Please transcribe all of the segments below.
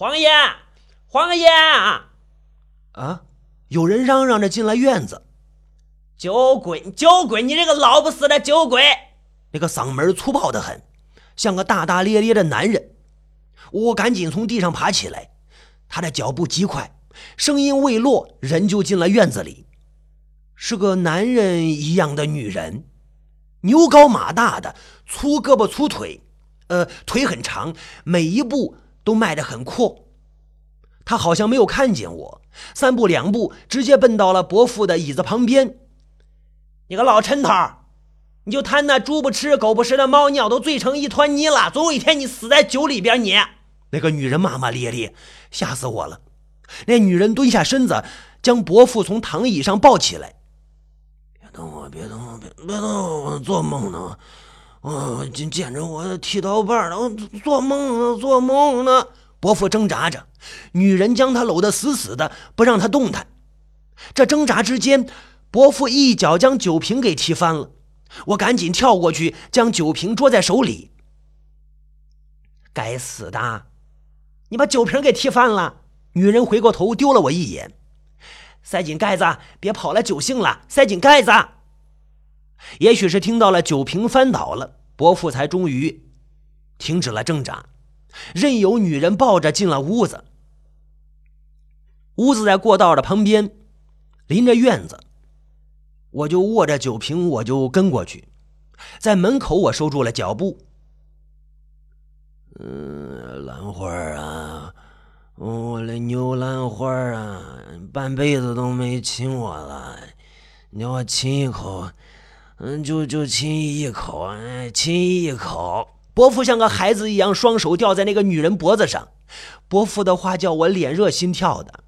黄爷，黄爷！啊！有人嚷嚷着进了院子。酒鬼，酒鬼！你这个老不死的酒鬼！那个嗓门粗暴的很，像个大大咧咧的男人。我赶紧从地上爬起来，他的脚步极快，声音未落，人就进了院子里。是个男人一样的女人，牛高马大的，粗胳膊粗腿，呃，腿很长，每一步都迈得很阔。他好像没有看见我，三步两步直接奔到了伯父的椅子旁边。你个老陈头，你就贪那猪不吃狗不食的猫尿都醉成一团泥了，总有一天你死在酒里边！你那个女人骂骂咧咧，吓死我了。那女人蹲下身子，将伯父从躺椅上抱起来。别动我，别动我，别别动我！我做梦呢，我见见着我剃刀把了，做梦呢，做梦呢。伯父挣扎着，女人将他搂得死死的，不让他动弹。这挣扎之间，伯父一脚将酒瓶给踢翻了。我赶紧跳过去，将酒瓶捉在手里。该死的！你把酒瓶给踢翻了。女人回过头丢了我一眼，塞紧盖子，别跑了酒兴了。塞紧盖子。也许是听到了酒瓶翻倒了，伯父才终于停止了挣扎。任由女人抱着进了屋子。屋子在过道的旁边，临着院子。我就握着酒瓶，我就跟过去。在门口，我收住了脚步。嗯，兰花啊，我的牛兰花啊，半辈子都没亲我了，你要亲一口，嗯，就就亲一口，哎，亲一口。伯父像个孩子一样，双手吊在那个女人脖子上。伯父的话叫我脸热心跳的。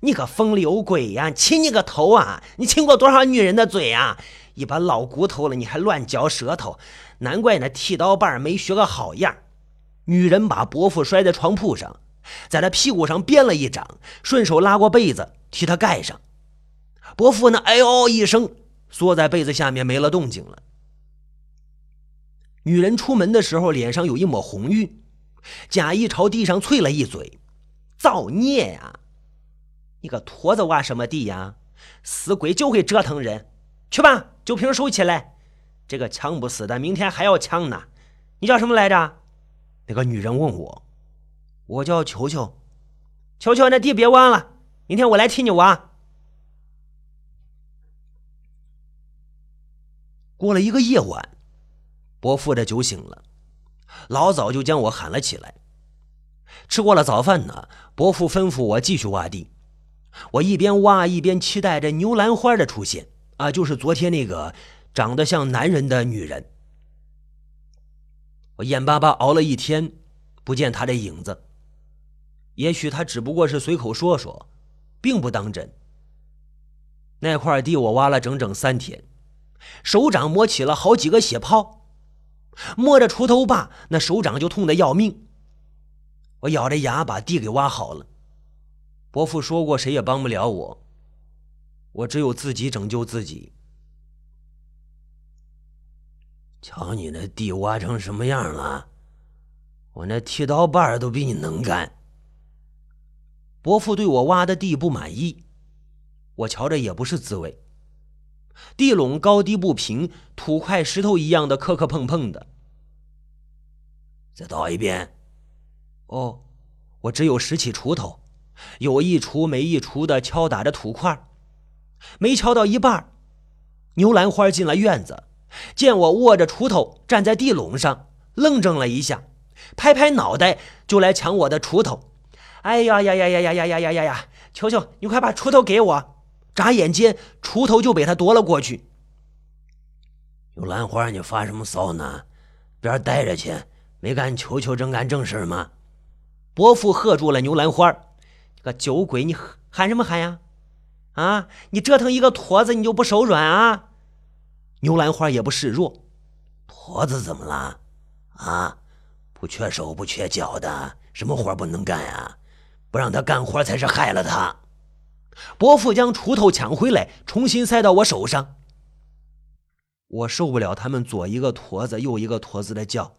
你个风流鬼呀，亲你个头啊！你亲过多少女人的嘴啊？一把老骨头了，你还乱嚼舌头，难怪那剃刀把没学个好样。女人把伯父摔在床铺上，在他屁股上鞭了一掌，顺手拉过被子替他盖上。伯父呢，哎呦一声，缩在被子下面没了动静了。女人出门的时候，脸上有一抹红晕，假意朝地上啐了一嘴：“造孽呀！你个坨子挖什么地呀？死鬼就会折腾人！去吧，酒瓶收起来。这个呛不死的，明天还要呛呢。你叫什么来着？”那个女人问我：“我叫球球。”球球，那地别挖了，明天我来替你挖。过了一个夜晚。伯父的酒醒了，老早就将我喊了起来。吃过了早饭呢，伯父吩咐我继续挖地。我一边挖一边期待着牛兰花的出现啊，就是昨天那个长得像男人的女人。我眼巴巴熬了一天，不见她的影子。也许她只不过是随口说说，并不当真。那块地我挖了整整三天，手掌磨起了好几个血泡。摸着锄头把，那手掌就痛得要命。我咬着牙把地给挖好了。伯父说过，谁也帮不了我，我只有自己拯救自己。瞧你那地挖成什么样了！我那剃刀把都比你能干。伯父对我挖的地不满意，我瞧着也不是滋味。地垄高低不平，土块石头一样的磕磕碰碰的。再倒一遍。哦，我只有拾起锄头，有一锄没一锄的敲打着土块。没敲到一半，牛兰花进了院子，见我握着锄头站在地垄上，愣怔了一下，拍拍脑袋就来抢我的锄头。哎呀呀呀呀呀呀呀呀呀呀！求求你快把锄头给我！眨眼间，锄头就被他夺了过去。有兰花，你发什么骚呢？边待着去！没干球球正干正事吗？伯父喝住了牛兰花：“个酒鬼，你喊什么喊呀？啊！你折腾一个坨子，你就不手软啊？”牛兰花也不示弱：“坨子怎么了？啊，不缺手不缺脚的，什么活不能干呀？不让他干活才是害了他。”伯父将锄头抢回来，重新塞到我手上。我受不了他们左一个坨子，右一个坨子的叫。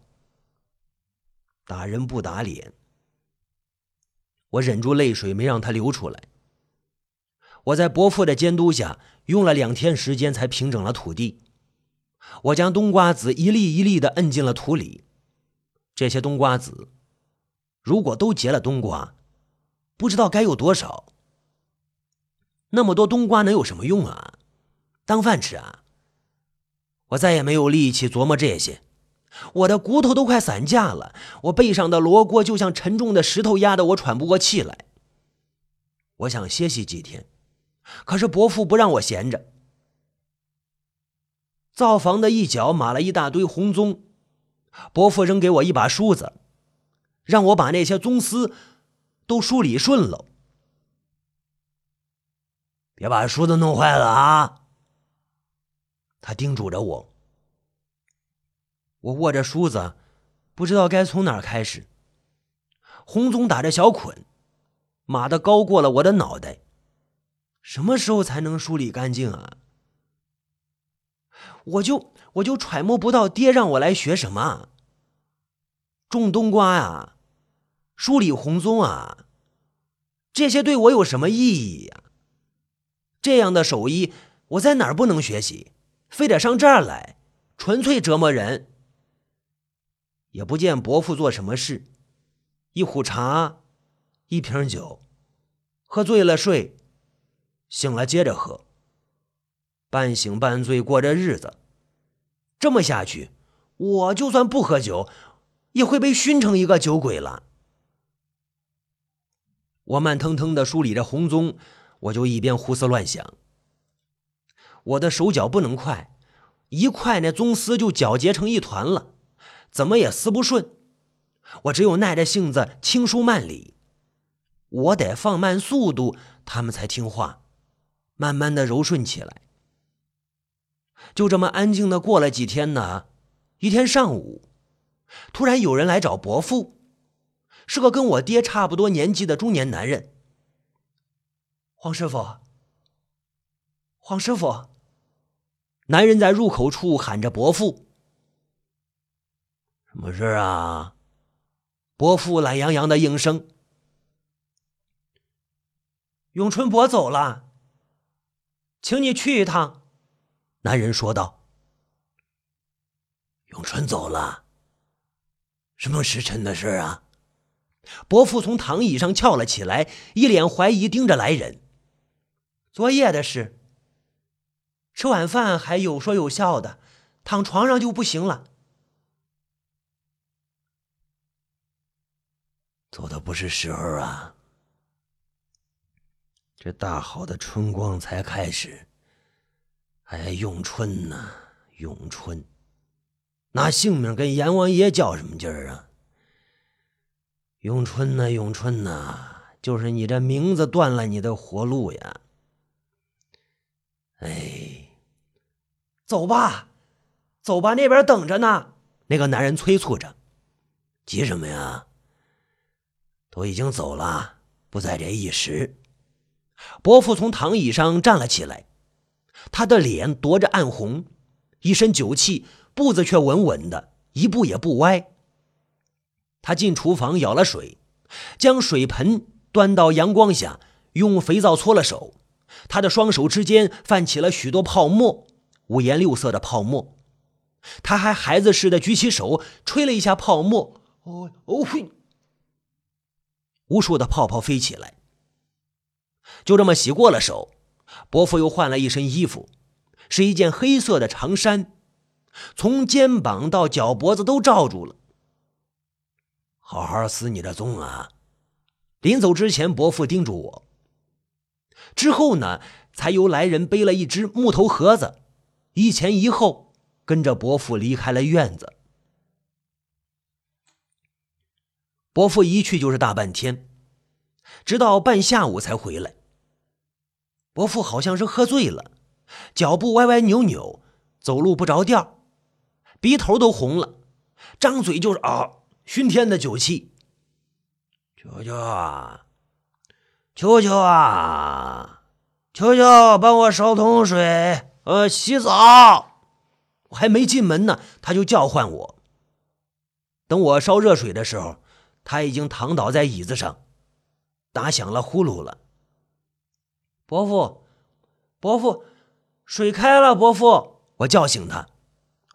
打人不打脸，我忍住泪水，没让他流出来。我在伯父的监督下，用了两天时间才平整了土地。我将冬瓜子一粒一粒的摁进了土里。这些冬瓜子，如果都结了冬瓜，不知道该有多少。那么多冬瓜能有什么用啊？当饭吃啊？我再也没有力气琢磨这些，我的骨头都快散架了。我背上的罗锅就像沉重的石头压得我喘不过气来。我想歇息几天。可是伯父不让我闲着，灶房的一角码了一大堆红棕，伯父扔给我一把梳子，让我把那些棕丝都梳理顺了，别把梳子弄坏了啊！他叮嘱着我。我握着梳子，不知道该从哪儿开始。红棕打着小捆，马的高过了我的脑袋。什么时候才能梳理干净啊？我就我就揣摩不到爹让我来学什么。种冬瓜呀，梳理红棕啊，这些对我有什么意义呀？这样的手艺我在哪儿不能学习？非得上这儿来，纯粹折磨人。也不见伯父做什么事，一壶茶，一瓶酒，喝醉了睡。醒了接着喝，半醒半醉过着日子。这么下去，我就算不喝酒，也会被熏成一个酒鬼了。我慢腾腾的梳理着红棕，我就一边胡思乱想。我的手脚不能快，一快那棕丝就搅结成一团了，怎么也撕不顺。我只有耐着性子轻梳慢理，我得放慢速度，他们才听话。慢慢的柔顺起来，就这么安静的过了几天呢。一天上午，突然有人来找伯父，是个跟我爹差不多年纪的中年男人。黄师傅，黄师傅，男人在入口处喊着伯父。什么事啊？伯父懒洋洋的应声。永春伯走了。请你去一趟，男人说道。永春走了，什么时辰的事啊？伯父从躺椅上翘了起来，一脸怀疑盯着来人。昨夜的事。吃晚饭还有说有笑的，躺床上就不行了。走的不是时候啊。这大好的春光才开始，哎咏春呢？咏春，拿性命跟阎王爷较什么劲儿啊？咏春呢？咏春呢？就是你这名字断了你的活路呀！哎，走吧，走吧，那边等着呢。那个男人催促着：“急什么呀？都已经走了，不在这一时。”伯父从躺椅上站了起来，他的脸夺着暗红，一身酒气，步子却稳稳的，一步也不歪。他进厨房舀了水，将水盆端到阳光下，用肥皂搓了手。他的双手之间泛起了许多泡沫，五颜六色的泡沫。他还孩子似的举起手，吹了一下泡沫，哦哦嘿，无数的泡泡飞起来。就这么洗过了手，伯父又换了一身衣服，是一件黑色的长衫，从肩膀到脚脖子都罩住了。好好死你的棕啊！临走之前，伯父叮嘱我。之后呢，才由来人背了一只木头盒子，一前一后跟着伯父离开了院子。伯父一去就是大半天，直到半下午才回来。伯父好像是喝醉了，脚步歪歪扭扭，走路不着调，鼻头都红了，张嘴就是啊，熏天的酒气。球球啊，球球啊，球球，帮我烧桶水，呃，洗澡。我还没进门呢，他就叫唤我。等我烧热水的时候，他已经躺倒在椅子上，打响了呼噜了。伯父，伯父，水开了！伯父，我叫醒他。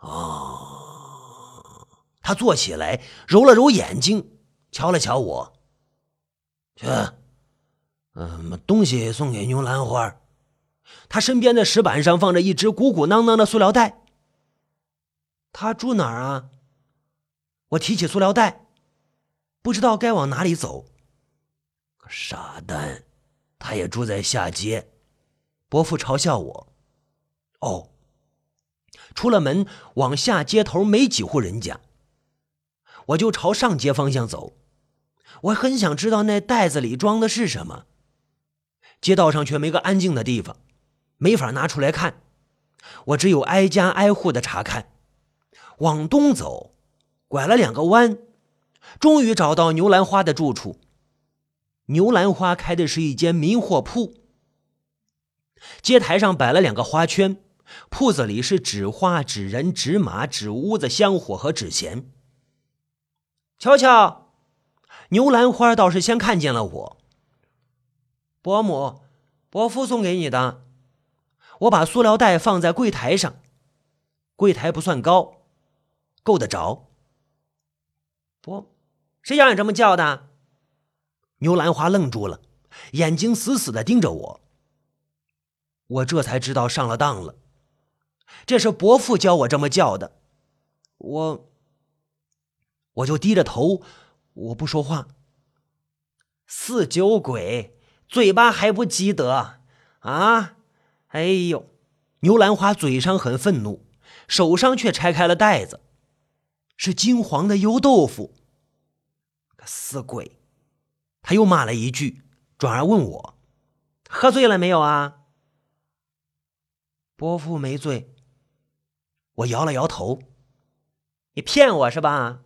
哦，他坐起来，揉了揉眼睛，瞧了瞧我。去，嗯，东西送给牛兰花。他身边的石板上放着一只鼓鼓囊囊的塑料袋。他住哪儿啊？我提起塑料袋，不知道该往哪里走。傻蛋，他也住在下街。伯父嘲笑我。哦，出了门往下街头没几户人家，我就朝上街方向走。我很想知道那袋子里装的是什么。街道上却没个安静的地方，没法拿出来看。我只有挨家挨户的查看。往东走，拐了两个弯，终于找到牛兰花的住处。牛兰花开的是一间民货铺，街台上摆了两个花圈，铺子里是纸花、纸人、纸马、纸屋子、香火和纸钱。瞧瞧，牛兰花倒是先看见了我。伯母，伯父送给你的。我把塑料袋放在柜台上，柜台不算高。够得着？伯，谁让你这么叫的？牛兰花愣住了，眼睛死死的盯着我。我这才知道上了当了，这是伯父教我这么叫的。我，我就低着头，我不说话。四酒鬼，嘴巴还不积德啊！哎呦，牛兰花嘴上很愤怒，手上却拆开了袋子。是金黄的油豆腐，个死鬼！他又骂了一句，转而问我：“喝醉了没有啊？”伯父没醉。我摇了摇头：“你骗我是吧？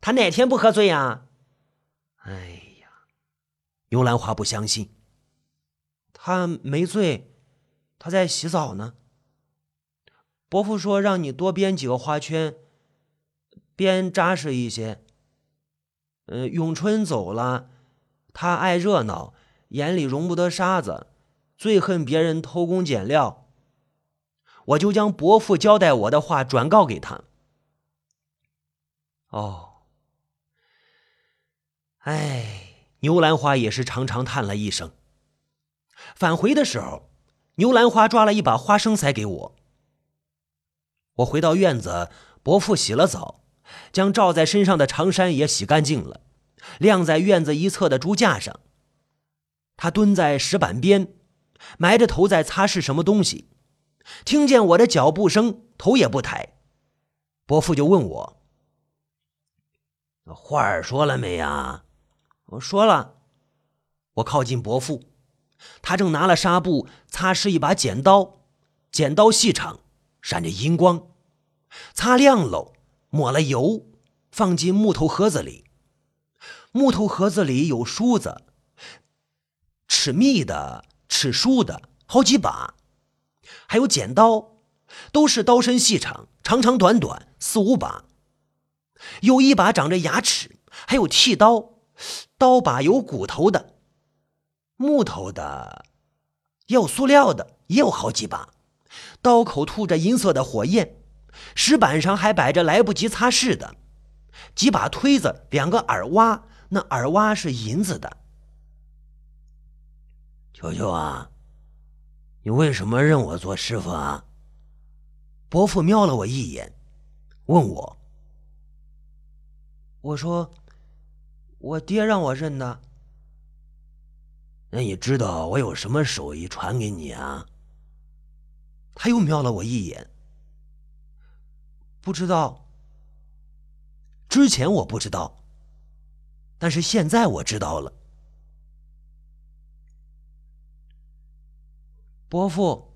他哪天不喝醉呀？”哎，牛兰花不相信。他没醉，他在洗澡呢。伯父说让你多编几个花圈。编扎实一些。嗯，咏春走了，他爱热闹，眼里容不得沙子，最恨别人偷工减料。我就将伯父交代我的话转告给他。哦，哎，牛兰花也是长长叹了一声。返回的时候，牛兰花抓了一把花生塞给我。我回到院子，伯父洗了澡。将罩在身上的长衫也洗干净了，晾在院子一侧的猪架上。他蹲在石板边，埋着头在擦拭什么东西。听见我的脚步声，头也不抬。伯父就问我：“话儿说了没呀？”我说了。我靠近伯父，他正拿了纱布擦拭一把剪刀，剪刀细长，闪着银光，擦亮喽。抹了油，放进木头盒子里。木头盒子里有梳子，齿密的、齿梳的，好几把，还有剪刀，都是刀身细长，长长短短，四五把。有一把长着牙齿，还有剃刀，刀把有骨头的，木头的，也有塑料的，也有好几把。刀口吐着银色的火焰。石板上还摆着来不及擦拭的几把推子，两个耳挖，那耳挖是银子的。球球啊，你为什么认我做师傅啊？伯父瞄了我一眼，问我。我说：“我爹让我认的。”那你知道我有什么手艺传给你啊？他又瞄了我一眼。不知道，之前我不知道，但是现在我知道了。伯父，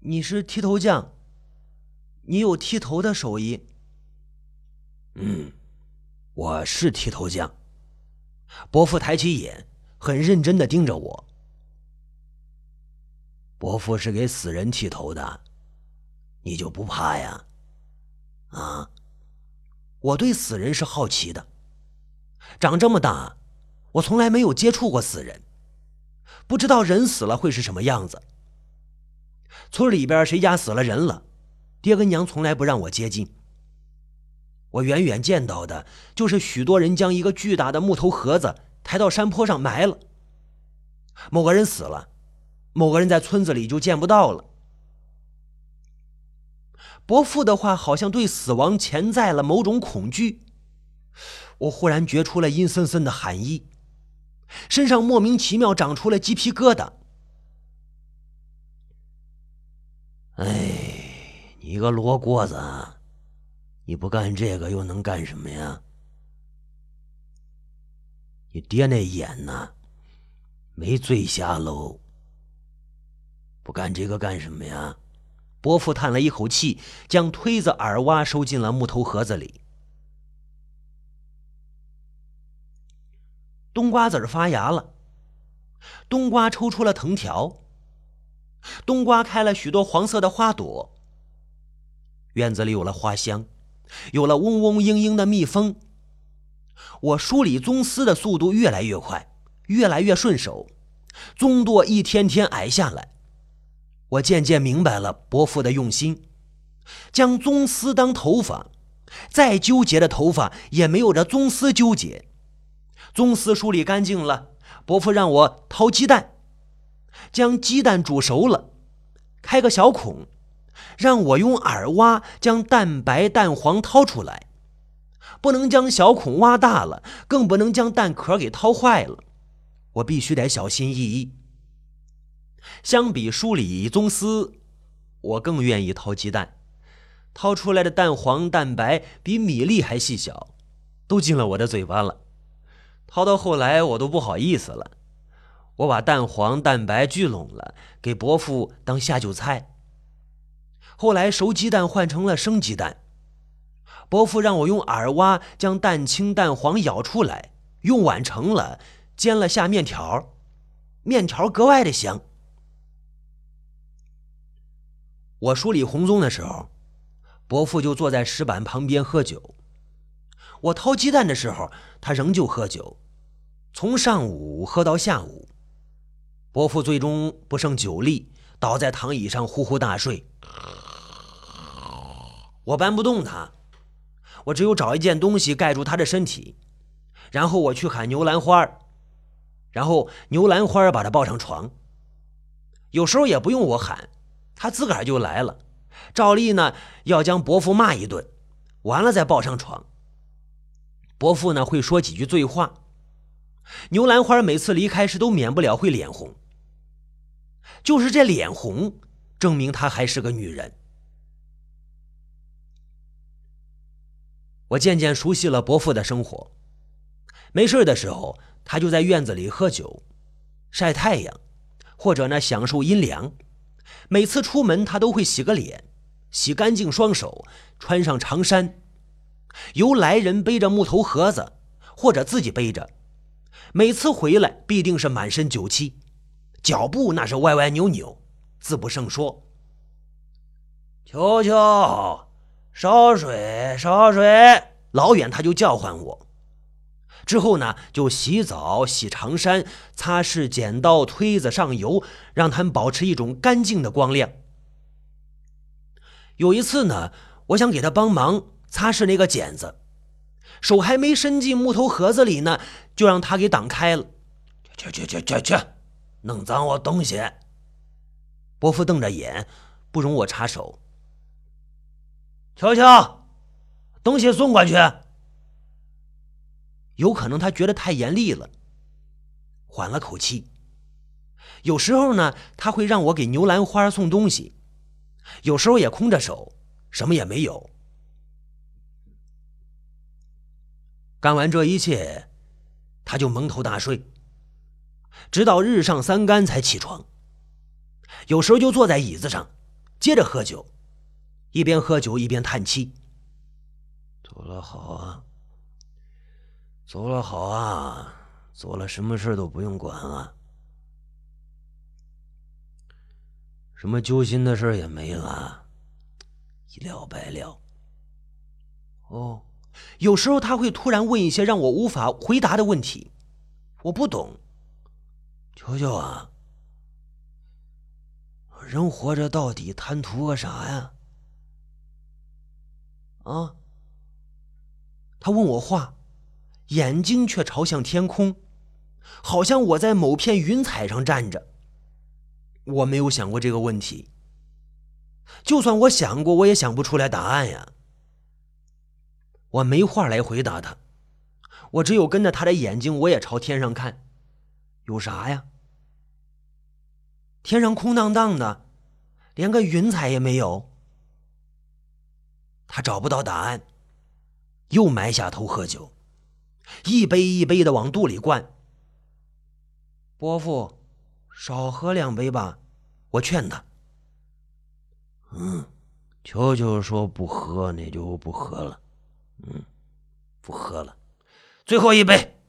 你是剃头匠，你有剃头的手艺。嗯，我是剃头匠。伯父抬起眼，很认真的盯着我。伯父是给死人剃头的。你就不怕呀？啊！我对死人是好奇的，长这么大，我从来没有接触过死人，不知道人死了会是什么样子。村里边谁家死了人了，爹跟娘从来不让我接近。我远远见到的就是许多人将一个巨大的木头盒子抬到山坡上埋了。某个人死了，某个人在村子里就见不到了。伯父的话好像对死亡潜在了某种恐惧，我忽然觉出了阴森森的寒意，身上莫名其妙长出了鸡皮疙瘩。哎，你个罗锅子！你不干这个又能干什么呀？你爹那眼呢？没醉瞎喽？不干这个干什么呀？伯父叹了一口气，将推子耳挖收进了木头盒子里。冬瓜籽发芽了，冬瓜抽出了藤条，冬瓜开了许多黄色的花朵。院子里有了花香。有了嗡嗡嘤嘤的蜜蜂，我梳理棕丝的速度越来越快，越来越顺手，棕垛一天天矮下来。我渐渐明白了伯父的用心，将棕丝当头发，再纠结的头发也没有这棕丝纠结。棕丝梳理干净了，伯父让我掏鸡蛋，将鸡蛋煮熟了，开个小孔。让我用耳挖将蛋白蛋黄掏出来，不能将小孔挖大了，更不能将蛋壳给掏坏了。我必须得小心翼翼。相比梳理棕丝，我更愿意掏鸡蛋。掏出来的蛋黄蛋白比米粒还细小，都进了我的嘴巴了。掏到后来，我都不好意思了。我把蛋黄蛋白聚拢了，给伯父当下酒菜。后来熟鸡蛋换成了生鸡蛋，伯父让我用耳挖将蛋清蛋黄舀出来，用碗盛了，煎了下面条，面条格外的香。我梳理红棕的时候，伯父就坐在石板旁边喝酒；我掏鸡蛋的时候，他仍旧喝酒，从上午喝到下午。伯父最终不胜酒力，倒在躺椅上呼呼大睡。我搬不动他，我只有找一件东西盖住他的身体，然后我去喊牛兰花然后牛兰花把他抱上床。有时候也不用我喊，他自个儿就来了。照例呢要将伯父骂一顿，完了再抱上床。伯父呢会说几句醉话，牛兰花每次离开时都免不了会脸红，就是这脸红，证明她还是个女人。我渐渐熟悉了伯父的生活。没事的时候，他就在院子里喝酒、晒太阳，或者呢享受阴凉。每次出门，他都会洗个脸，洗干净双手，穿上长衫，由来人背着木头盒子，或者自己背着。每次回来，必定是满身酒气，脚步那是歪歪扭扭，自不胜说。球球。烧水，烧水！老远他就叫唤我。之后呢，就洗澡、洗长衫、擦拭剪刀、推子上油，让他们保持一种干净的光亮。有一次呢，我想给他帮忙擦拭那个剪子，手还没伸进木头盒子里呢，就让他给挡开了。去去去去去，弄脏我东西！伯父瞪着眼，不容我插手。乔乔，东西送过去。有可能他觉得太严厉了，缓了口气。有时候呢，他会让我给牛兰花送东西，有时候也空着手，什么也没有。干完这一切，他就蒙头大睡，直到日上三竿才起床。有时候就坐在椅子上，接着喝酒。一边喝酒一边叹气。走了好啊，走了好啊，走了什么事都不用管了，什么揪心的事也没了，一了百了。哦，有时候他会突然问一些让我无法回答的问题，我不懂。球球啊，人活着到底贪图个啥呀？啊？他问我话，眼睛却朝向天空，好像我在某片云彩上站着。我没有想过这个问题，就算我想过，我也想不出来答案呀。我没话来回答他，我只有跟着他的眼睛，我也朝天上看，有啥呀？天上空荡荡的，连个云彩也没有。他找不到答案，又埋下头喝酒，一杯一杯的往肚里灌。伯父，少喝两杯吧，我劝他。嗯，球球说不喝，那就不喝了。嗯，不喝了，最后一杯。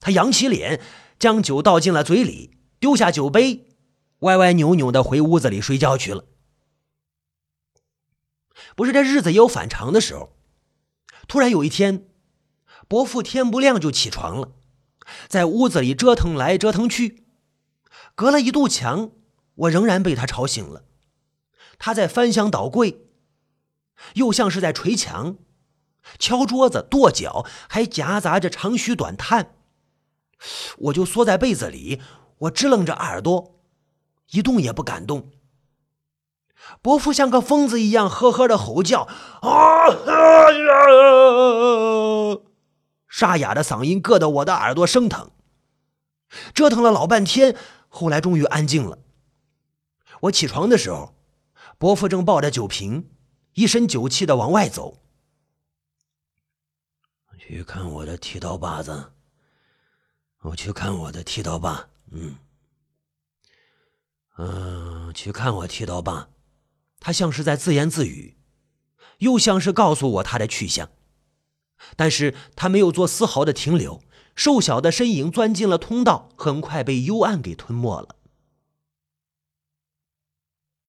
他扬起脸，将酒倒进了嘴里，丢下酒杯，歪歪扭扭的回屋子里睡觉去了。不是这日子也有反常的时候。突然有一天，伯父天不亮就起床了，在屋子里折腾来折腾去，隔了一堵墙，我仍然被他吵醒了。他在翻箱倒柜，又像是在捶墙。敲桌子、跺脚，还夹杂着长吁短叹。我就缩在被子里，我支棱着耳朵，一动也不敢动。伯父像个疯子一样呵呵的吼叫，啊呀！沙哑的嗓音硌得我的耳朵生疼。折腾了老半天，后来终于安静了。我起床的时候，伯父正抱着酒瓶，一身酒气的往外走。去看我的剃刀把子，我去看我的剃刀把，嗯，嗯，去看我剃刀把。他像是在自言自语，又像是告诉我他的去向，但是他没有做丝毫的停留。瘦小的身影钻进了通道，很快被幽暗给吞没了。